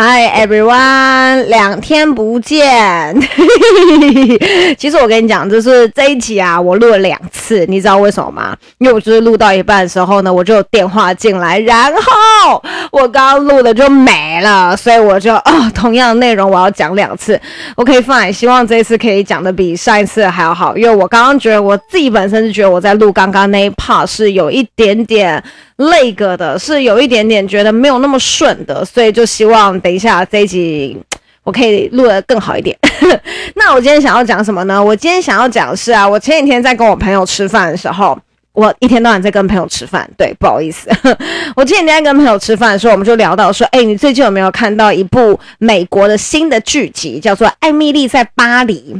Hi everyone，两天不见。其实我跟你讲，就是这一集啊，我录了两次，你知道为什么吗？因为我就是录到一半的时候呢，我就有电话进来，然后我刚刚录的就没了，所以我就哦，同样的内容我要讲两次。OK fine，希望这一次可以讲的比上一次还要好，因为我刚刚觉得我自己本身是觉得我在录刚刚那一 part 是有一点点。累个的是有一点点觉得没有那么顺的，所以就希望等一下这一集我可以录得更好一点。那我今天想要讲什么呢？我今天想要讲的是啊，我前几天在跟我朋友吃饭的时候，我一天到晚在跟朋友吃饭，对，不好意思，我前几天跟朋友吃饭的时候，我们就聊到说，哎，你最近有没有看到一部美国的新的剧集，叫做《艾蜜莉在巴黎》？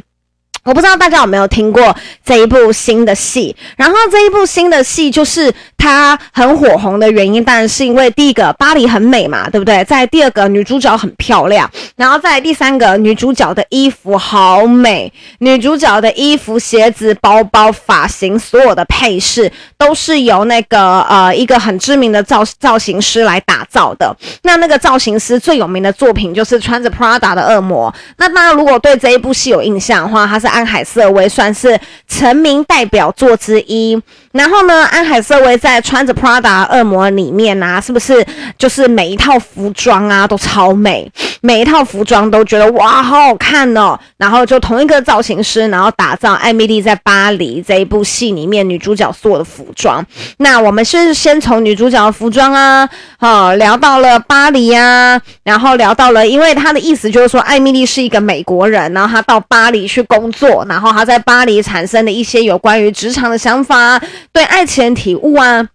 我不知道大家有没有听过这一部新的戏，然后这一部新的戏就是它很火红的原因，当然是因为第一个巴黎很美嘛，对不对？在第二个女主角很漂亮，然后再第三个女主角的衣服好美，女主角的衣服、鞋子、包包、发型，所有的配饰都是由那个呃一个很知名的造造型师来打造的。那那个造型师最有名的作品就是穿着 Prada 的恶魔。那大家如果对这一部戏有印象的话，它是。安海瑟薇算是成名代表作之一。然后呢，安海瑟薇在穿着 Prada 恶魔里面啊，是不是就是每一套服装啊都超美，每一套服装都觉得哇好好看哦。然后就同一个造型师，然后打造《艾米莉在巴黎》这一部戏里面女主角所有的服装。那我们是先从女主角的服装啊，好聊到了巴黎啊，然后聊到了，因为她的意思就是说，艾米莉是一个美国人，然后她到巴黎去工作，然后她在巴黎产生的一些有关于职场的想法。对爱情体悟啊，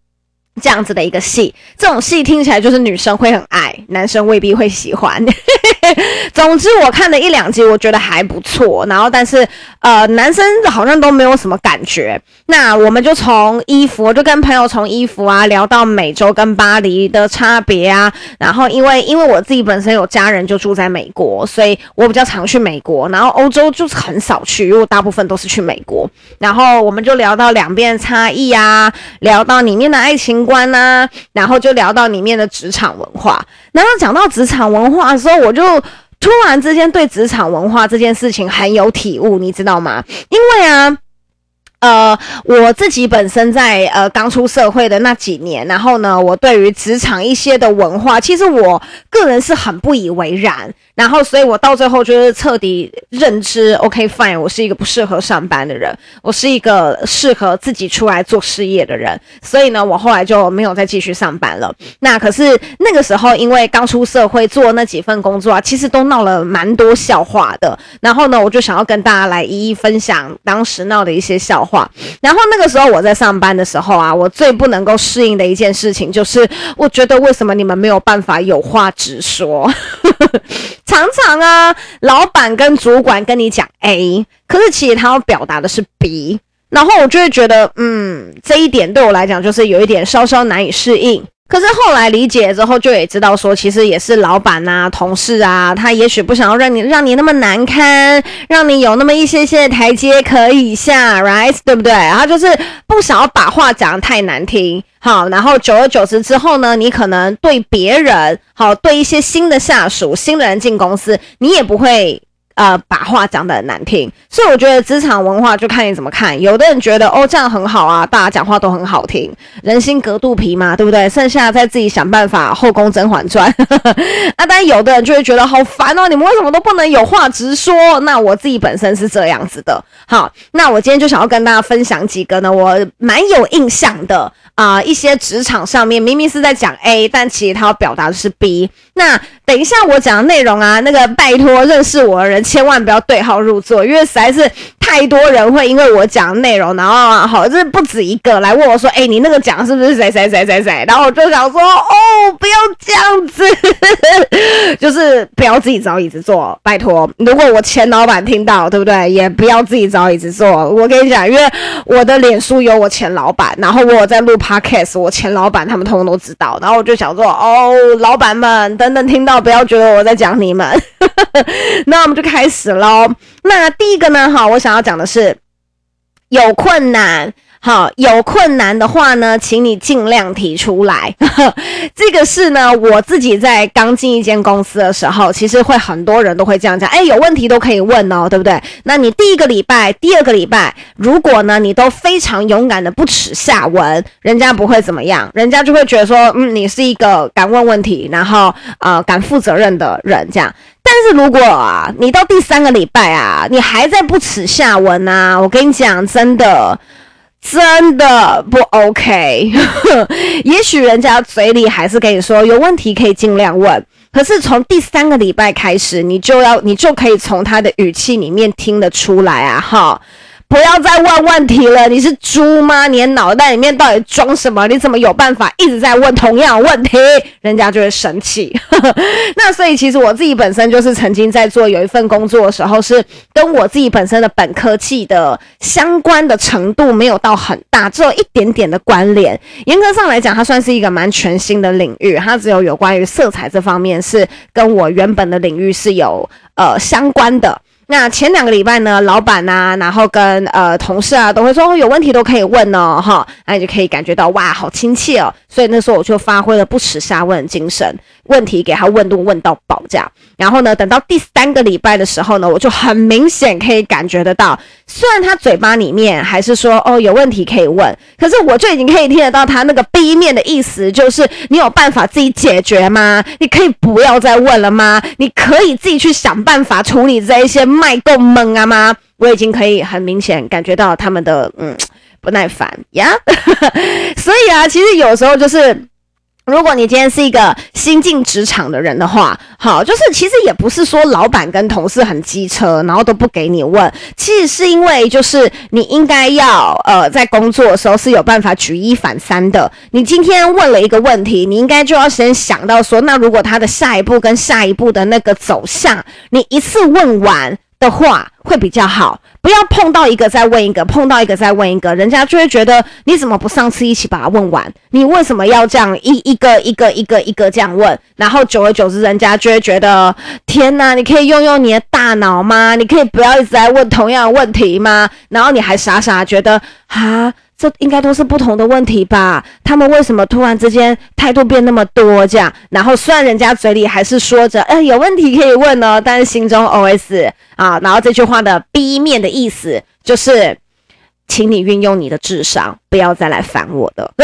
这样子的一个戏，这种戏听起来就是女生会很爱，男生未必会喜欢。总之，我看了一两集，我觉得还不错。然后，但是呃，男生好像都没有什么感觉。那我们就从衣服，我就跟朋友从衣服啊聊到美洲跟巴黎的差别啊。然后，因为因为我自己本身有家人就住在美国，所以我比较常去美国。然后欧洲就是很少去，因为大部分都是去美国。然后我们就聊到两边的差异啊，聊到里面的爱情观啊，然后就聊到里面的职场文化。然后讲到职场文化的时候，我就突然之间对职场文化这件事情很有体悟，你知道吗？因为啊。呃，我自己本身在呃刚出社会的那几年，然后呢，我对于职场一些的文化，其实我个人是很不以为然。然后，所以我到最后就是彻底认知，OK fine，我是一个不适合上班的人，我是一个适合自己出来做事业的人。所以呢，我后来就没有再继续上班了。那可是那个时候，因为刚出社会做那几份工作啊，其实都闹了蛮多笑话的。然后呢，我就想要跟大家来一一分享当时闹的一些笑话。话然后那个时候我在上班的时候啊，我最不能够适应的一件事情就是，我觉得为什么你们没有办法有话直说？常常啊，老板跟主管跟你讲 A，可是其实他要表达的是 B，然后我就会觉得，嗯，这一点对我来讲就是有一点稍稍难以适应。可是后来理解之后，就也知道说，其实也是老板啊、同事啊，他也许不想要让你让你那么难堪，让你有那么一些些台阶可以下，right？对不对？然后就是不想要把话讲得太难听，好，然后久而久之之后呢，你可能对别人，好，对一些新的下属、新的人进公司，你也不会。呃，把话讲得很难听，所以我觉得职场文化就看你怎么看。有的人觉得哦，这样很好啊，大家讲话都很好听，人心隔肚皮嘛，对不对？剩下再自己想办法，后宫甄嬛传。啊，但有的人就会觉得好烦哦，你们为什么都不能有话直说？那我自己本身是这样子的。好，那我今天就想要跟大家分享几个呢，我蛮有印象的啊、一些职场上面明明是在讲 A，但其实他要表达的是 B。那等一下我讲的内容啊，那个拜托认识我的人千万不要对号入座，因为实在是太多人会因为我讲的内容，然后好，这不止一个来问我说，哎，你那个讲是不是谁谁谁谁谁？然后我就想说，哦，不要这样子，就是不要自己找椅子坐，拜托。如果我前老板听到，对不对？也不要自己找椅子坐。我跟你讲，因为我的脸书有我前老板，然后我在录 podcast，我前老板他们通通都知道，然后我就想说，哦，老板们等等听到，不要觉得我在讲你们。那我们就开始喽。那第一个呢，哈，我想要讲的是有困难。好，有困难的话呢，请你尽量提出来。这个是呢，我自己在刚进一间公司的时候，其实会很多人都会这样讲，哎，有问题都可以问哦，对不对？那你第一个礼拜、第二个礼拜，如果呢，你都非常勇敢的不耻下问，人家不会怎么样，人家就会觉得说，嗯，你是一个敢问问题，然后呃，敢负责任的人，这样。但是如果啊，你到第三个礼拜啊，你还在不耻下问啊，我跟你讲，真的。真的不 OK，也许人家嘴里还是跟你说有问题可以尽量问，可是从第三个礼拜开始，你就要你就可以从他的语气里面听得出来啊，哈。不要再问问题了，你是猪吗？你的脑袋里面到底装什么？你怎么有办法一直在问同样的问题？人家就会生气。那所以其实我自己本身就是曾经在做有一份工作的时候，是跟我自己本身的本科系的相关的程度没有到很大，只有一点点的关联。严格上来讲，它算是一个蛮全新的领域，它只有有关于色彩这方面是跟我原本的领域是有呃相关的。那前两个礼拜呢，老板啊，然后跟呃同事啊，都会说有问题都可以问哦，哈，那你就可以感觉到哇，好亲切哦。所以那时候我就发挥了不耻下问的精神，问题给他问都问到爆这样。然后呢，等到第三个礼拜的时候呢，我就很明显可以感觉得到，虽然他嘴巴里面还是说哦有问题可以问，可是我就已经可以听得到他那个 B 面的意思，就是你有办法自己解决吗？你可以不要再问了吗？你可以自己去想办法处理这一些。卖够猛啊吗？我已经可以很明显感觉到他们的嗯不耐烦呀。所以啊，其实有时候就是，如果你今天是一个新进职场的人的话，好，就是其实也不是说老板跟同事很机车，然后都不给你问。其实是因为就是你应该要呃在工作的时候是有办法举一反三的。你今天问了一个问题，你应该就要先想到说，那如果他的下一步跟下一步的那个走向，你一次问完。的话会比较好，不要碰到一个再问一个，碰到一个再问一个，人家就会觉得你怎么不上次一起把它问完？你为什么要这样一一个一个一个一个这样问？然后久而久之，人家就会觉得天哪，你可以用用你的大脑吗？你可以不要一直在问同样的问题吗？然后你还傻傻觉得哈。这应该都是不同的问题吧？他们为什么突然之间态度变那么多这样？然后虽然人家嘴里还是说着，哎，有问题可以问哦，但是心中 OS 啊，然后这句话的 B 面的意思就是，请你运用你的智商，不要再来烦我的。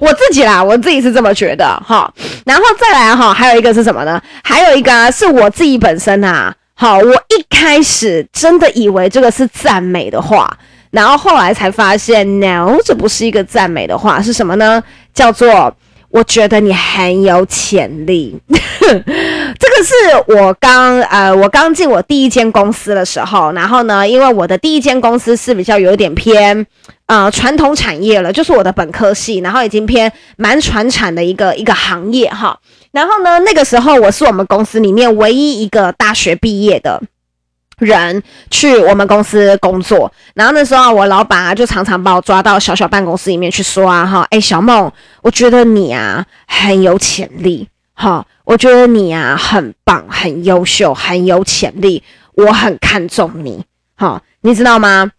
我自己啦，我自己是这么觉得哈。然后再来哈，还有一个是什么呢？还有一个啊，是我自己本身啊。好，我一开始真的以为这个是赞美的话。然后后来才发现，no，这不是一个赞美的话，是什么呢？叫做我觉得你很有潜力。这个是我刚呃，我刚进我第一间公司的时候，然后呢，因为我的第一间公司是比较有点偏呃传统产业了，就是我的本科系，然后已经偏蛮传产的一个一个行业哈。然后呢，那个时候我是我们公司里面唯一一个大学毕业的。人去我们公司工作，然后那时候我老板啊就常常把我抓到小小办公室里面去说啊哈，哎小梦，我觉得你啊很有潜力，哈，我觉得你啊很棒，很优秀，很有潜力，我很看重你，哈，你知道吗？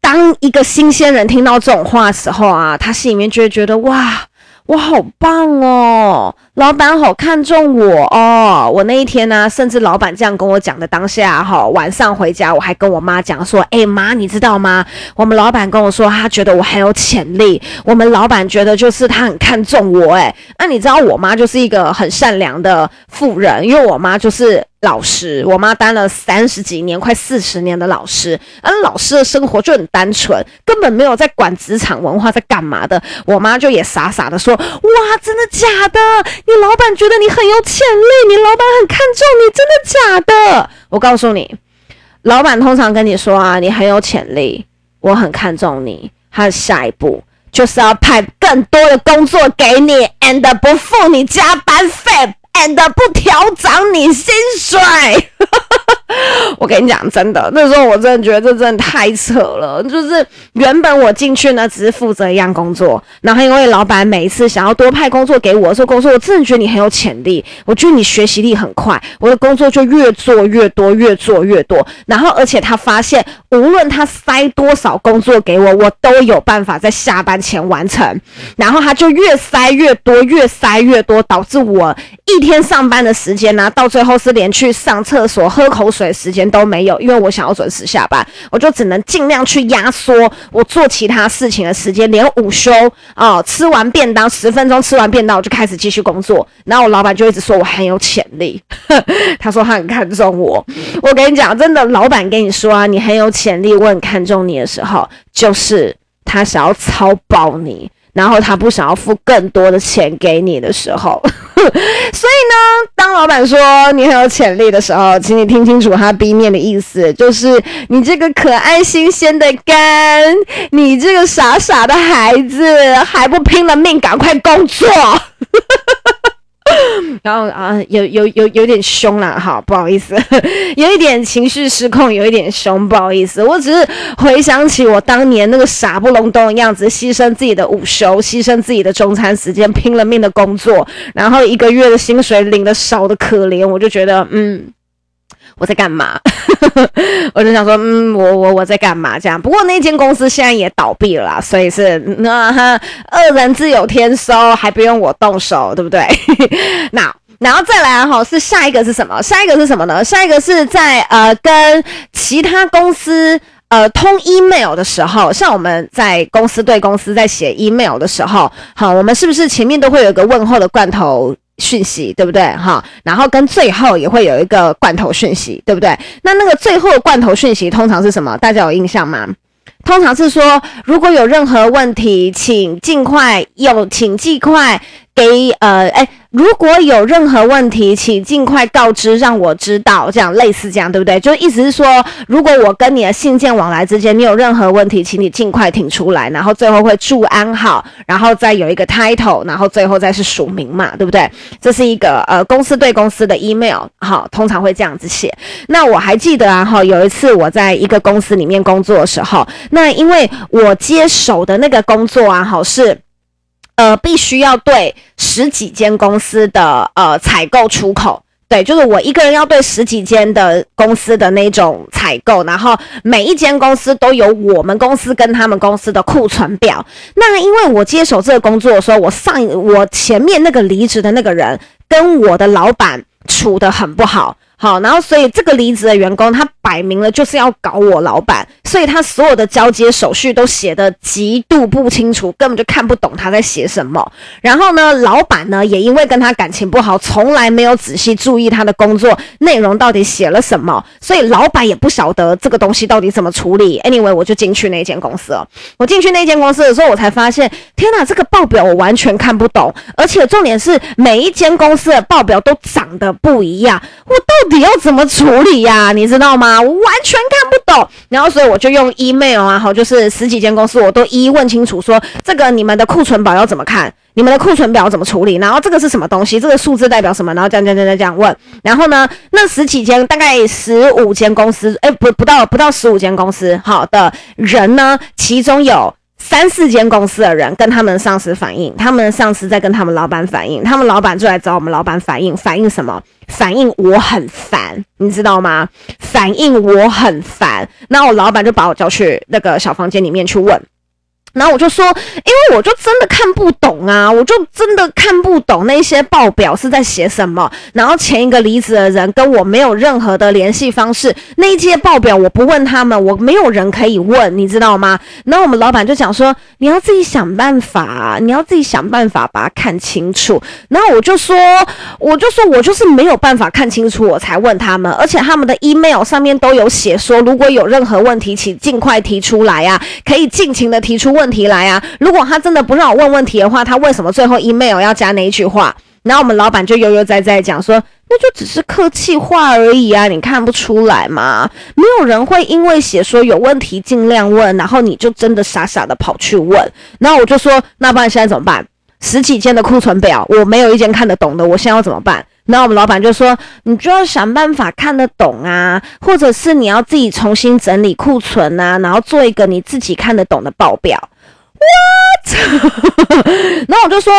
当一个新鲜人听到这种话的时候啊，他心里面就会觉得哇。我好棒哦，老板好看重我哦。我那一天呢、甚至老板这样跟我讲的当下，哈，晚上回家我还跟我妈讲说，哎妈，你知道吗？我们老板跟我说，他觉得我很有潜力。我们老板觉得就是他很看重我，哎，那你知道我妈就是一个很善良的妇人，因为我妈就是。老师，我妈当了三十几年，快四十年的老师，而老师的生活就很单纯，根本没有在管职场文化在干嘛的。我妈就也傻傻的说：“哇，真的假的？你老板觉得你很有潜力，你老板很看重你，真的假的？我告诉你，老板通常跟你说啊，你很有潜力，我很看重你，他的下一步就是要派更多的工作给你，and 不付你加班费，and 不调涨你薪水。我跟你讲，真的，那时候我真的觉得这真的太扯了。就是原本我进去呢，只是负责一样工作，然后因为老板每一次想要多派工作给我的时候，工作我真的觉得你很有潜力，我觉得你学习力很快，我的工作就越做越多，越做越多。然后而且他发现，无论他塞多少工作给我，我都有办法在下班前完成。然后他就越塞越多，越塞越多，导致我一天天上班的时间呢，到最后是连去上厕所、喝口水。时间都没有，因为我想要准时下班，我就只能尽量去压缩我做其他事情的时间，连午休啊、哦，吃完便当十分钟吃完便当我就开始继续工作。然后我老板就一直说我很有潜力，他说他很看重我。我跟你讲，真的，老板跟你说啊，你很有潜力，我很看重你的时候，就是他想要操爆你。然后他不想要付更多的钱给你的时候，所以呢，当老板说你很有潜力的时候，请你听清楚他 B 面的意思，就是你这个可爱新鲜的肝，你这个傻傻的孩子，还不拼了命赶快工作。然后啊，有有有有点凶了，哈，不好意思，有一点情绪失控，有一点凶，不好意思。我只是回想起我当年那个傻不隆咚的样子，牺牲自己的午休，牺牲自己的中餐时间，拼了命的工作，然后一个月的薪水领的少的可怜，我就觉得，嗯。我在干嘛？我就想说，嗯，我我我在干嘛？这样。不过那间公司现在也倒闭了啦，所以是那哈，二人自有天收，还不用我动手，对不对？那然后再来哈，是下一个是什么？下一个是什么呢？下一个是在呃跟其他公司呃通 email 的时候，像我们在公司对公司在写 email 的时候，好，我们是不是前面都会有一个问候的罐头？讯息对不对哈？然后跟最后也会有一个罐头讯息，对不对？那那个最后罐头讯息通常是什么？大家有印象吗？通常是说，如果有任何问题，请尽快用，请尽快。给呃哎，如果有任何问题，请尽快告知，让我知道，这样类似这样，对不对？就意思是说，如果我跟你的信件往来之间，你有任何问题，请你尽快挺出来，然后最后会祝安好，然后再有一个 title，然后最后再是署名嘛，对不对？这是一个呃公司对公司的 email，好，通常会这样子写。那我还记得啊，哈，有一次我在一个公司里面工作的时候，那因为我接手的那个工作啊，好是。呃，必须要对十几间公司的呃采购出口，对，就是我一个人要对十几间的公司的那种采购，然后每一间公司都有我们公司跟他们公司的库存表。那因为我接手这个工作的时候，我上我前面那个离职的那个人跟我的老板处得很不好。好，然后所以这个离职的员工，他摆明了就是要搞我老板，所以他所有的交接手续都写的极度不清楚，根本就看不懂他在写什么。然后呢，老板呢也因为跟他感情不好，从来没有仔细注意他的工作内容到底写了什么，所以老板也不晓得这个东西到底怎么处理。Anyway，我就进去那间公司了。我进去那间公司的时候，我才发现，天哪，这个报表我完全看不懂，而且重点是每一间公司的报表都长得不一样，我到。到底要怎么处理呀？你知道吗？我完全看不懂。然后，所以我就用 email 啊，好，就是十几间公司，我都一一问清楚，说这个你们的库存表要怎么看？你们的库存表怎么处理？然后这个是什么东西？这个数字代表什么？然后这样这样这样这样问。然后呢，那十几间，大概十五间公司，哎，不不到不到十五间公司，好的人呢，其中有。三四间公司的人跟他们上司反映，他们上司在跟他们老板反映，他们老板就来找我们老板反映，反映什么？反应我很烦，你知道吗？反应我很烦，那我老板就把我叫去那个小房间里面去问。然后我就说，因为我就真的看不懂啊，我就真的看不懂那些报表是在写什么。然后前一个离职的人跟我没有任何的联系方式，那一些报表我不问他们，我没有人可以问，你知道吗？然后我们老板就讲说，你要自己想办法，你要自己想办法把它看清楚。然后我就说，我就说我就是没有办法看清楚，我才问他们，而且他们的 email 上面都有写说，如果有任何问题，请尽快提出来啊，可以尽情的提出问问题来啊！如果他真的不让我问问题的话，他为什么最后 email 要加那一句话？然后我们老板就悠悠哉哉讲说，那就只是客气话而已啊，你看不出来吗？没有人会因为写说有问题尽量问，然后你就真的傻傻的跑去问。然后我就说，那不然现在怎么办？十几件的库存表，我没有一件看得懂的，我现在要怎么办？然后我们老板就说，你就要想办法看得懂啊，或者是你要自己重新整理库存啊，然后做一个你自己看得懂的报表。What？然后我就说。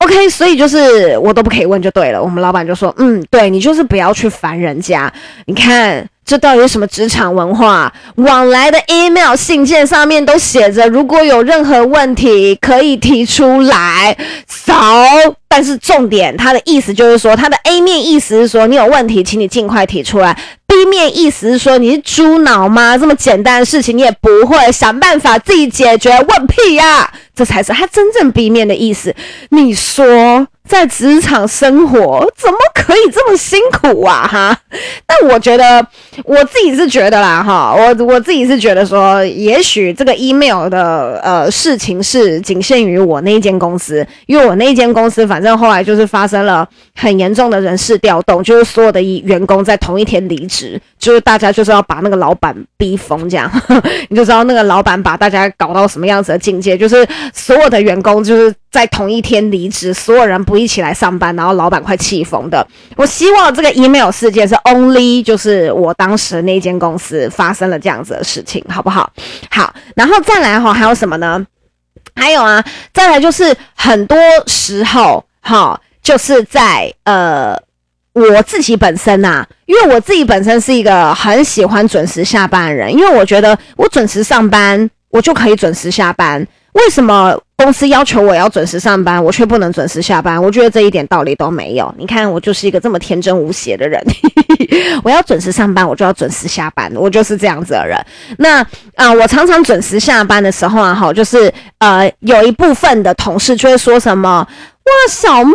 OK，所以就是我都不可以问就对了。我们老板就说：“嗯，对，你就是不要去烦人家。你看这到底是什么职场文化？往来的 email 信件上面都写着，如果有任何问题可以提出来。So，但是重点，他的意思就是说，他的 A 面意思是说，你有问题，请你尽快提出来。B 面意思是说，你是猪脑吗？这么简单的事情你也不会想办法自己解决？问屁呀！”这才是他真正 B 面的意思。你说，在职场生活怎么可以这么辛苦啊？哈！但我觉得我自己是觉得啦，哈，我我自己是觉得说，也许这个 email 的呃事情是仅限于我那间公司，因为我那间公司反正后来就是发生了很严重的人事调动，就是所有的员工在同一天离职，就是大家就是要把那个老板逼疯，这样 你就知道那个老板把大家搞到什么样子的境界，就是。所有的员工就是在同一天离职，所有人不一起来上班，然后老板快气疯的。我希望这个 email 事件是 only 就是我当时那间公司发生了这样子的事情，好不好？好，然后再来哈，还有什么呢？还有啊，再来就是很多时候哈，就是在呃我自己本身呐、啊，因为我自己本身是一个很喜欢准时下班的人，因为我觉得我准时上班，我就可以准时下班。为什么公司要求我要准时上班，我却不能准时下班？我觉得这一点道理都没有。你看，我就是一个这么天真无邪的人，我要准时上班，我就要准时下班，我就是这样子的人。那啊、我常常准时下班的时候啊，哈，就是呃，有一部分的同事就会说什么。哇，小梦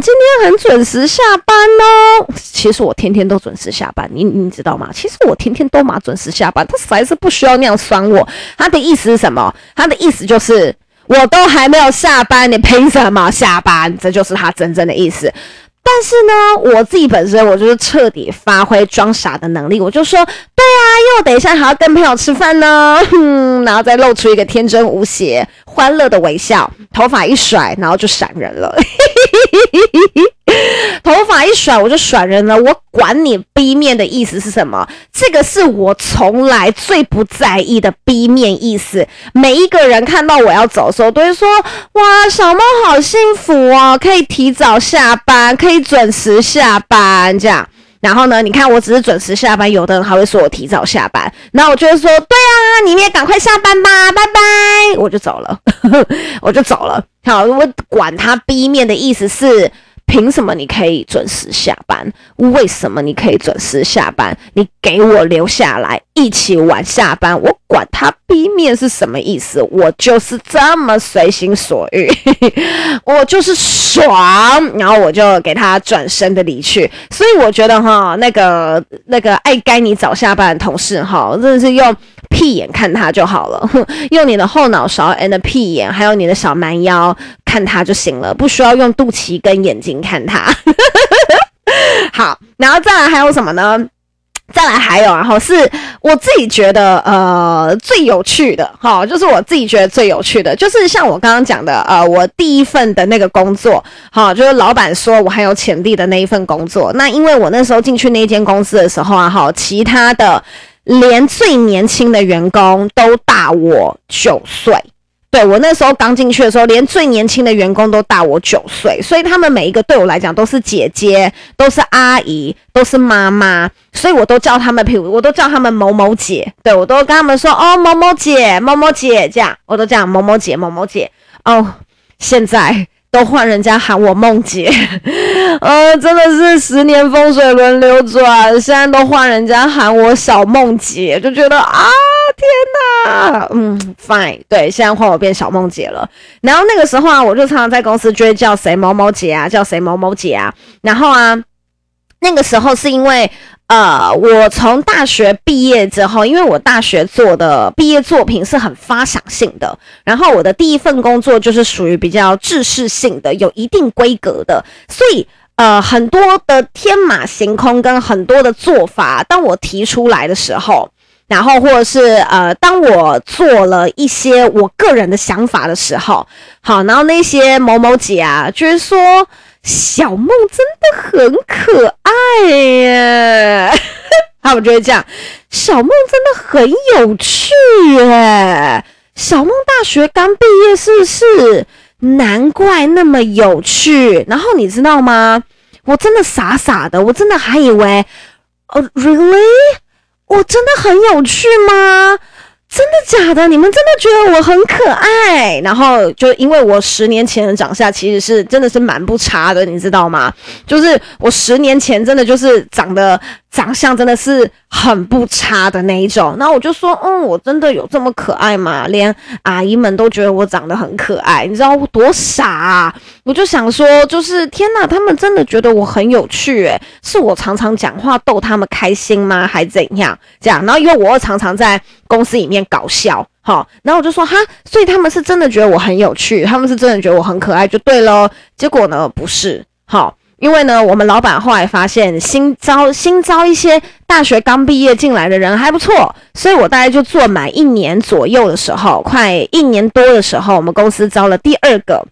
今天很准时下班哦。其实我天天都准时下班，你你知道吗？其实我天天都嘛准时下班，他实在是不需要那样酸我。他的意思是什么？他的意思就是我都还没有下班，你凭什么下班？这就是他真正的意思。但是呢，我自己本身我就是彻底发挥装傻的能力，我就说，对啊，因为我等一下还要跟朋友吃饭呢，哼，然后再露出一个天真无邪、欢乐的微笑，头发一甩，然后就闪人了。头发一甩，我就甩人了。我管你 B 面的意思是什么，这个是我从来最不在意的 B 面意思。每一个人看到我要走的时候，都会说：“哇，小猫好幸福哦，可以提早下班，可以准时下班。”这样。然后呢，你看我只是准时下班，有的人还会说我提早下班。那我就会说：“对啊，你们也赶快下班吧，拜拜。”我就走了，我就走了。好，我管他 B 面的意思是。凭什么你可以准时下班？为什么你可以准时下班？你给我留下来一起晚下班，我管他 B 面是什么意思，我就是这么随心所欲，我就是爽，然后我就给他转身的离去。所以我觉得哈，那个那个爱该你早下班的同事哈，真的是用屁眼看他就好了，用你的后脑勺 and 屁眼，还有你的小蛮腰。看他就行了，不需要用肚脐跟眼睛看他。好，然后再来还有什么呢？再来还有，然后是我自己觉得呃最有趣的哈，就是我自己觉得最有趣的，就是像我刚刚讲的呃，我第一份的那个工作，哈，就是老板说我很有潜力的那一份工作。那因为我那时候进去那间公司的时候啊，哈，其他的连最年轻的员工都大我九岁。对，我那时候刚进去的时候，连最年轻的员工都大我九岁，所以他们每一个对我来讲都是姐姐，都是阿姨，都是妈妈，所以我都叫他们，譬如我都叫他们某某姐，对，我都跟他们说哦，某某姐，某某姐这样，我都这样某某姐，某某姐哦，现在。都换人家喊我梦姐，呃，真的是十年风水轮流转，现在都换人家喊我小梦姐，就觉得啊，天哪，嗯，fine，对，现在换我变小梦姐了。然后那个时候啊，我就常常在公司追叫谁某某姐啊，叫谁某某姐啊。然后啊，那个时候是因为呃，我从大学毕业之后，因为我大学做的毕业作品是很发想性的，然后我的第一份工作就是属于比较制式性的，有一定规格的，所以呃，很多的天马行空跟很多的做法，当我提出来的时候，然后或者是呃，当我做了一些我个人的想法的时候，好，然后那些某某姐啊，就是说。小梦真的很可爱耶，他们就会这样。小梦真的很有趣耶，小梦大学刚毕业是不是？难怪那么有趣。然后你知道吗？我真的傻傻的，我真的还以为，哦，really？我真的很有趣吗？真的假的？你们真的觉得我很可爱？然后就因为我十年前的长相其实是真的是蛮不差的，你知道吗？就是我十年前真的就是长得。长相真的是很不差的那一种，然后我就说，嗯，我真的有这么可爱吗？连阿姨们都觉得我长得很可爱，你知道我多傻啊？我就想说，就是天哪，他们真的觉得我很有趣，诶，是我常常讲话逗他们开心吗？还怎样？这样，然后因为我又常常在公司里面搞笑，好，然后我就说哈，所以他们是真的觉得我很有趣，他们是真的觉得我很可爱，就对了。结果呢，不是，好。因为呢，我们老板后来发现新招新招一些大学刚毕业进来的人还不错，所以我大概就做满一年左右的时候，快一年多的时候，我们公司招了第二个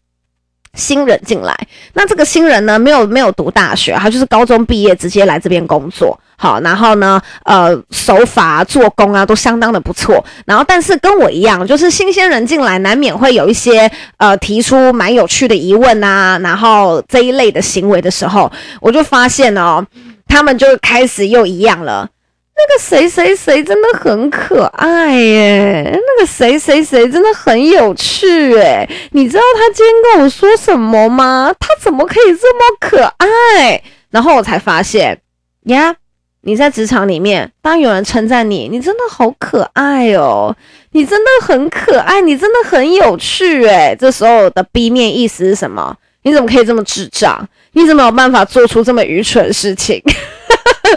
新人进来。那这个新人呢，没有没有读大学，他就是高中毕业直接来这边工作。好，然后呢，呃，手法、做工啊，都相当的不错。然后，但是跟我一样，就是新鲜人进来，难免会有一些呃提出蛮有趣的疑问啊，然后这一类的行为的时候，我就发现哦，他们就开始又一样了。那个谁谁谁真的很可爱耶，那个谁谁谁真的很有趣诶，你知道他今天跟我说什么吗？他怎么可以这么可爱？然后我才发现呀。你在职场里面，当有人称赞你，你真的好可爱哦，你真的很可爱，你真的很有趣诶，这时候的 B 面意思是什么？你怎么可以这么智障？你怎么有办法做出这么愚蠢的事情？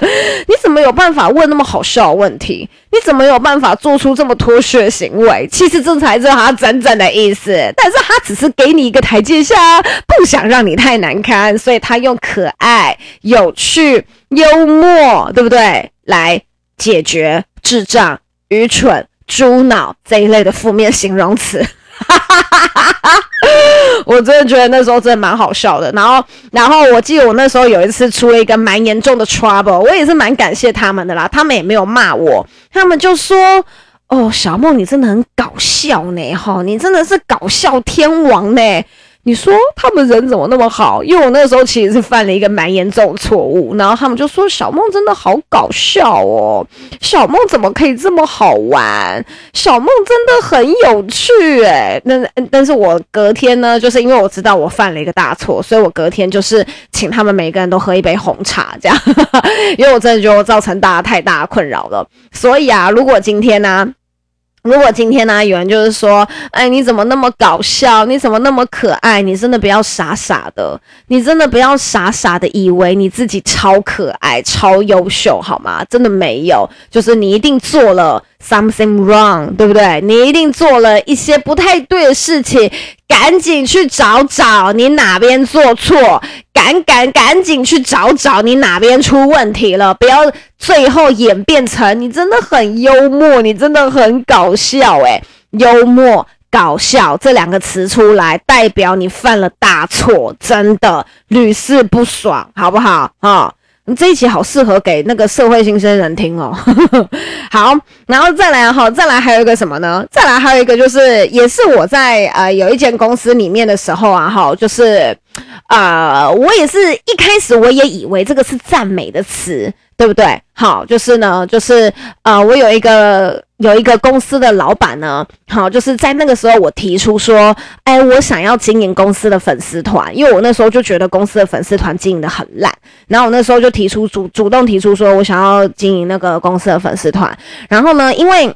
你怎么有办法问那么好笑的问题？你怎么有办法做出这么脱序的行为？其实这才是他真正的意思，但是他只是给你一个台阶下，不想让你太难堪，所以他用可爱、有趣、幽默，对不对？来解决智障、愚蠢、猪脑这一类的负面形容词。哈哈哈哈哈！我真的觉得那时候真的蛮好笑的。然后，然后我记得我那时候有一次出了一个蛮严重的 trouble，我也是蛮感谢他们的啦。他们也没有骂我，他们就说：“哦，小梦你真的很搞笑呢，哈，你真的是搞笑天王呢。”你说他们人怎么那么好？因为我那个时候其实是犯了一个蛮严重的错误，然后他们就说小梦真的好搞笑哦，小梦怎么可以这么好玩？小梦真的很有趣诶。那但是我隔天呢，就是因为我知道我犯了一个大错，所以我隔天就是请他们每个人都喝一杯红茶，这样，因为我真的觉得我造成大家太大的困扰了。所以啊，如果今天呢、如果今天呢、有人就是说，哎，你怎么那么搞笑？你怎么那么可爱？你真的不要傻傻的，你真的不要傻傻的以为你自己超可爱、超优秀，好吗？真的没有，就是你一定做了 something wrong，对不对？你一定做了一些不太对的事情，赶紧去找找你哪边做错。赶赶赶紧去找找你哪边出问题了，不要最后演变成你真的很幽默，你真的很搞笑诶，幽默搞笑这两个词出来，代表你犯了大错，真的屡试不爽，好不好啊？这一期好适合给那个社会新鲜人听哦。好，然后再来哈，再来还有一个什么呢？再来还有一个就是，也是我在呃有一间公司里面的时候啊，哈，就是呃我也是一开始我也以为这个是赞美的词。对不对？好，就是呢，就是呃，我有一个有一个公司的老板呢，好，就是在那个时候我提出说，哎，我想要经营公司的粉丝团，因为我那时候就觉得公司的粉丝团经营的很烂，然后我那时候就提出主主动提出说我想要经营那个公司的粉丝团，然后呢，因为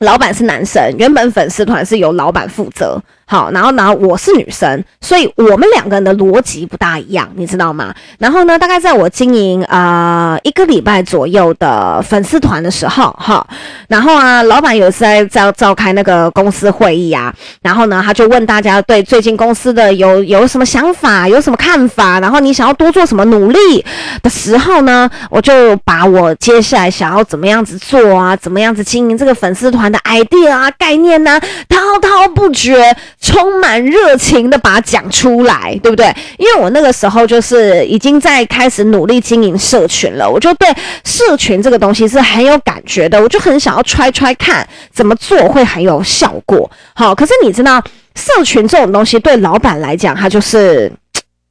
老板是男生，原本粉丝团是由老板负责。好，然后呢，我是女生，所以我们两个人的逻辑不大一样，你知道吗？然后呢，大概在我经营、呃、一个礼拜左右的粉丝团的时候，哈，然后啊，老板有一次在召召开那个公司会议啊，然后呢，他就问大家对最近公司的有有什么想法，有什么看法，然后你想要多做什么努力的时候呢，我就把我接下来想要怎么样子做啊，怎么样子经营这个粉丝团的 idea 啊、概念呢、啊，滔滔不绝，充满热情的把它讲出来，对不对？因为我那个时候就是已经在开始努力经营社群了，我就对社群这个东西是很有感觉的，我就很想要 try try 看怎么做会很有效果。好，可是你知道，社群这种东西对老板来讲，他就是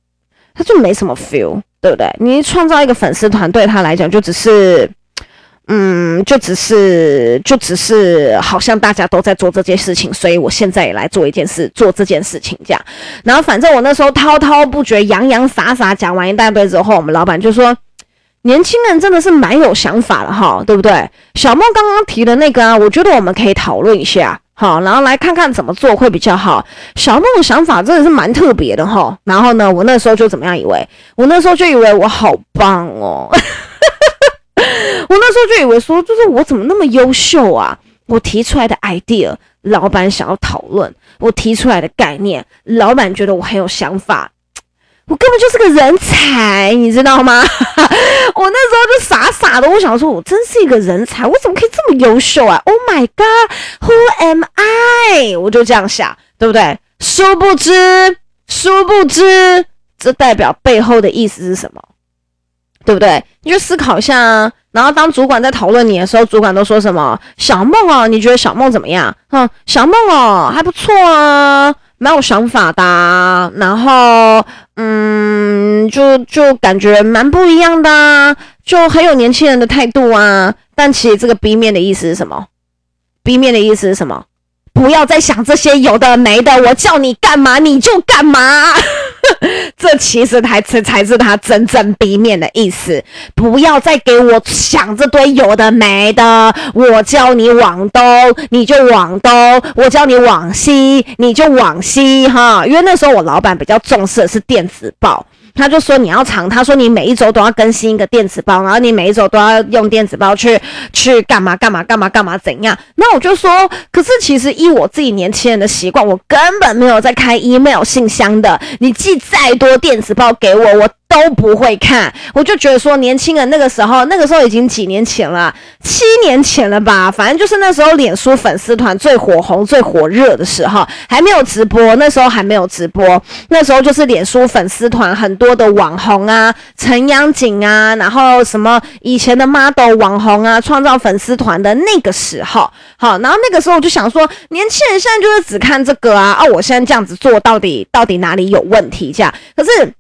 他就没什么 feel，对不对？你创造一个粉丝团对他来讲，就只是。嗯，就只是，就只是，好像大家都在做这件事情，所以我现在也来做一件事，做这件事情这样。然后反正我那时候滔滔不绝、洋洋洒洒讲完一大堆之后，我们老板就说：“年轻人真的是蛮有想法的哈，对不对？”小梦刚刚提的那个啊，我觉得我们可以讨论一下，好，然后来看看怎么做会比较好。小梦的想法真的是蛮特别的哈。然后呢，我那时候就怎么样以为？我那时候就以为我好棒哦。我那时候就以为说，就是我怎么那么优秀啊？我提出来的 idea，老板想要讨论；我提出来的概念，老板觉得我很有想法。我根本就是个人才，你知道吗？我那时候就傻傻的，我想说，我真是一个人才，我怎么可以这么优秀啊？Oh my god，Who am I？我就这样想，对不对？殊不知，殊不知，这代表背后的意思是什么？对不对？你就思考一下啊。然后当主管在讨论你的时候，主管都说什么？小梦啊，你觉得小梦怎么样？哼，小梦哦，还不错啊，蛮有想法的。然后，嗯，就就感觉蛮不一样的啊，就很有年轻人的态度啊。但其实这个 B 面的意思是什么？B 面的意思是什么？不要再想这些有的没的，我叫你干嘛你就干嘛。这其实才才才是他真正 B 面的意思。不要再给我想这堆有的没的，我叫你往东你就往东，我叫你往西你就往西哈。因为那时候我老板比较重视的是电子报。他就说你要长，他说你每一周都要更新一个电子包，然后你每一周都要用电子包去去干嘛干嘛干嘛干嘛怎样？那我就说，可是其实依我自己年轻人的习惯，我根本没有在开 email 信箱的。你寄再多电子包给我，我。都不会看，我就觉得说年轻人那个时候，那个时候已经几年前了，七年前了吧，反正就是那时候脸书粉丝团最火红、最火热的时候，还没有直播，那时候还没有直播，那时候就是脸书粉丝团很多的网红啊，陈阳锦啊，然后什么以前的 model 网红啊，创造粉丝团的那个时候，好，然后那个时候我就想说，年轻人现在就是只看这个啊，哦，我现在这样子做到底到底哪里有问题？这样，可是。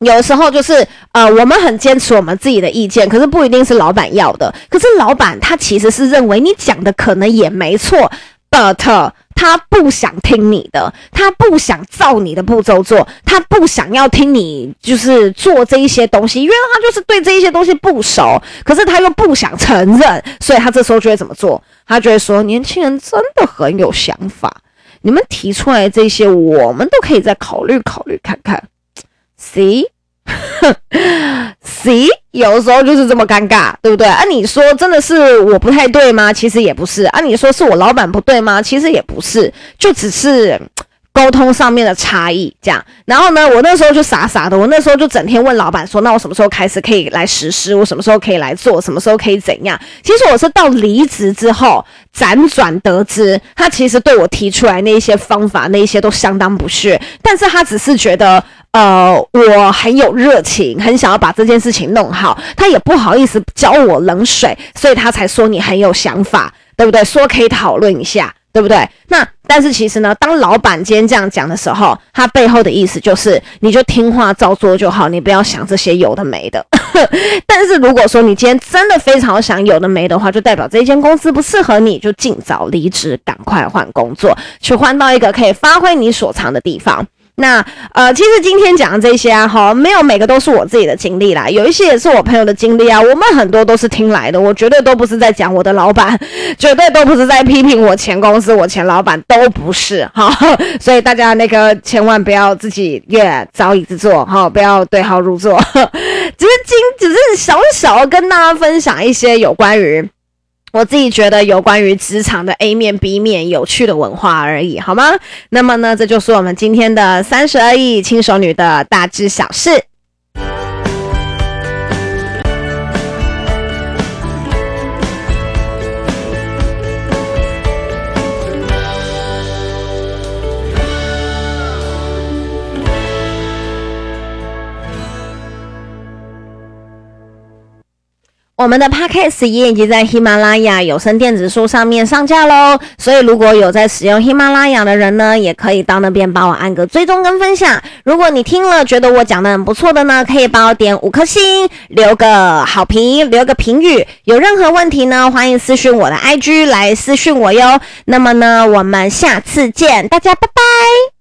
有时候就是，呃，我们很坚持我们自己的意见，可是不一定是老板要的。可是老板他其实是认为你讲的可能也没错，but 他不想听你的，他不想照你的步骤做，他不想要听你就是做这一些东西，因为他就是对这一些东西不熟，可是他又不想承认，所以他这时候就会怎么做？他就会说：年轻人真的很有想法，你们提出来这些，我们都可以再考虑考虑看看。C，C，有时候就是这么尴尬，对不对？啊，你说真的是我不太对吗？其实也不是。啊，你说是我老板不对吗？其实也不是，就只是沟通上面的差异这样。然后呢，我那时候就傻傻的，我那时候就整天问老板说：“那我什么时候开始可以来实施？我什么时候可以来做？什么时候可以怎样？”其实我是到离职之后辗转得知，他其实对我提出来那一些方法，那一些都相当不屑，但是他只是觉得。呃，我很有热情，很想要把这件事情弄好。他也不好意思浇我冷水，所以他才说你很有想法，对不对？说可以讨论一下，对不对？那但是其实呢，当老板今天这样讲的时候，他背后的意思就是，你就听话照做就好，你不要想这些有的没的。但是如果说你今天真的非常想有的没的话，就代表这间公司不适合你，就尽早离职，赶快换工作，去换到一个可以发挥你所长的地方。那呃，其实今天讲的这些啊，哈，没有每个都是我自己的经历啦，有一些也是我朋友的经历啊。我们很多都是听来的，我绝对都不是在讲我的老板，绝对都不是在批评我前公司、我前老板，都不是哈。所以大家那个千万不要自己越找椅子坐哈，不要对号入座。只是今只是小小跟大家分享一些有关于。我自己觉得有关于职场的 A 面 B 面有趣的文化而已，好吗？那么呢，这就是我们今天的三十而已轻熟女的大致小事。我们的 Podcast 也已经在喜马拉雅有声电子书上面上架喽，所以如果有在使用喜马拉雅的人呢，也可以到那边帮我按个追踪跟分享。如果你听了觉得我讲的很不错的呢，可以帮我点五颗星，留个好评，留个评语。有任何问题呢，欢迎私讯我的 IG 来私讯我哟。那么呢，我们下次见，大家拜拜。